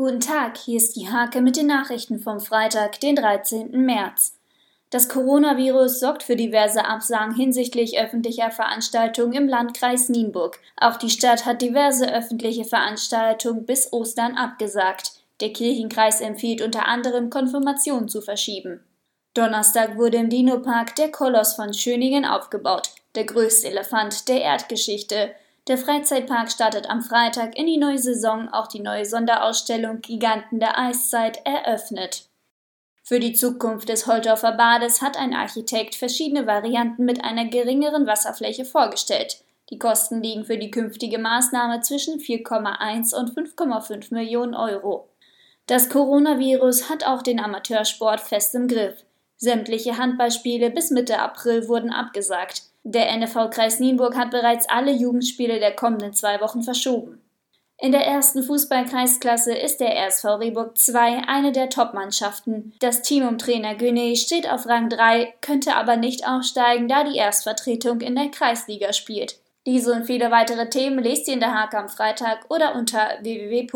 Guten Tag, hier ist die Hake mit den Nachrichten vom Freitag, den 13. März. Das Coronavirus sorgt für diverse Absagen hinsichtlich öffentlicher Veranstaltungen im Landkreis Nienburg. Auch die Stadt hat diverse öffentliche Veranstaltungen bis Ostern abgesagt. Der Kirchenkreis empfiehlt unter anderem Konfirmationen zu verschieben. Donnerstag wurde im Dino-Park der Koloss von Schöningen aufgebaut, der größte Elefant der Erdgeschichte. Der Freizeitpark startet am Freitag in die neue Saison, auch die neue Sonderausstellung Giganten der Eiszeit eröffnet. Für die Zukunft des Holtorfer Bades hat ein Architekt verschiedene Varianten mit einer geringeren Wasserfläche vorgestellt. Die Kosten liegen für die künftige Maßnahme zwischen 4,1 und 5,5 Millionen Euro. Das Coronavirus hat auch den Amateursport fest im Griff. Sämtliche Handballspiele bis Mitte April wurden abgesagt. Der NFV-Kreis Nienburg hat bereits alle Jugendspiele der kommenden zwei Wochen verschoben. In der ersten Fußballkreisklasse ist der RSV Rehburg 2 eine der Top-Mannschaften. Das Team um Trainer Güne steht auf Rang 3, könnte aber nicht aufsteigen, da die Erstvertretung in der Kreisliga spielt. Diese und viele weitere Themen lest ihr in der Hake am Freitag oder unter www.diehake.de.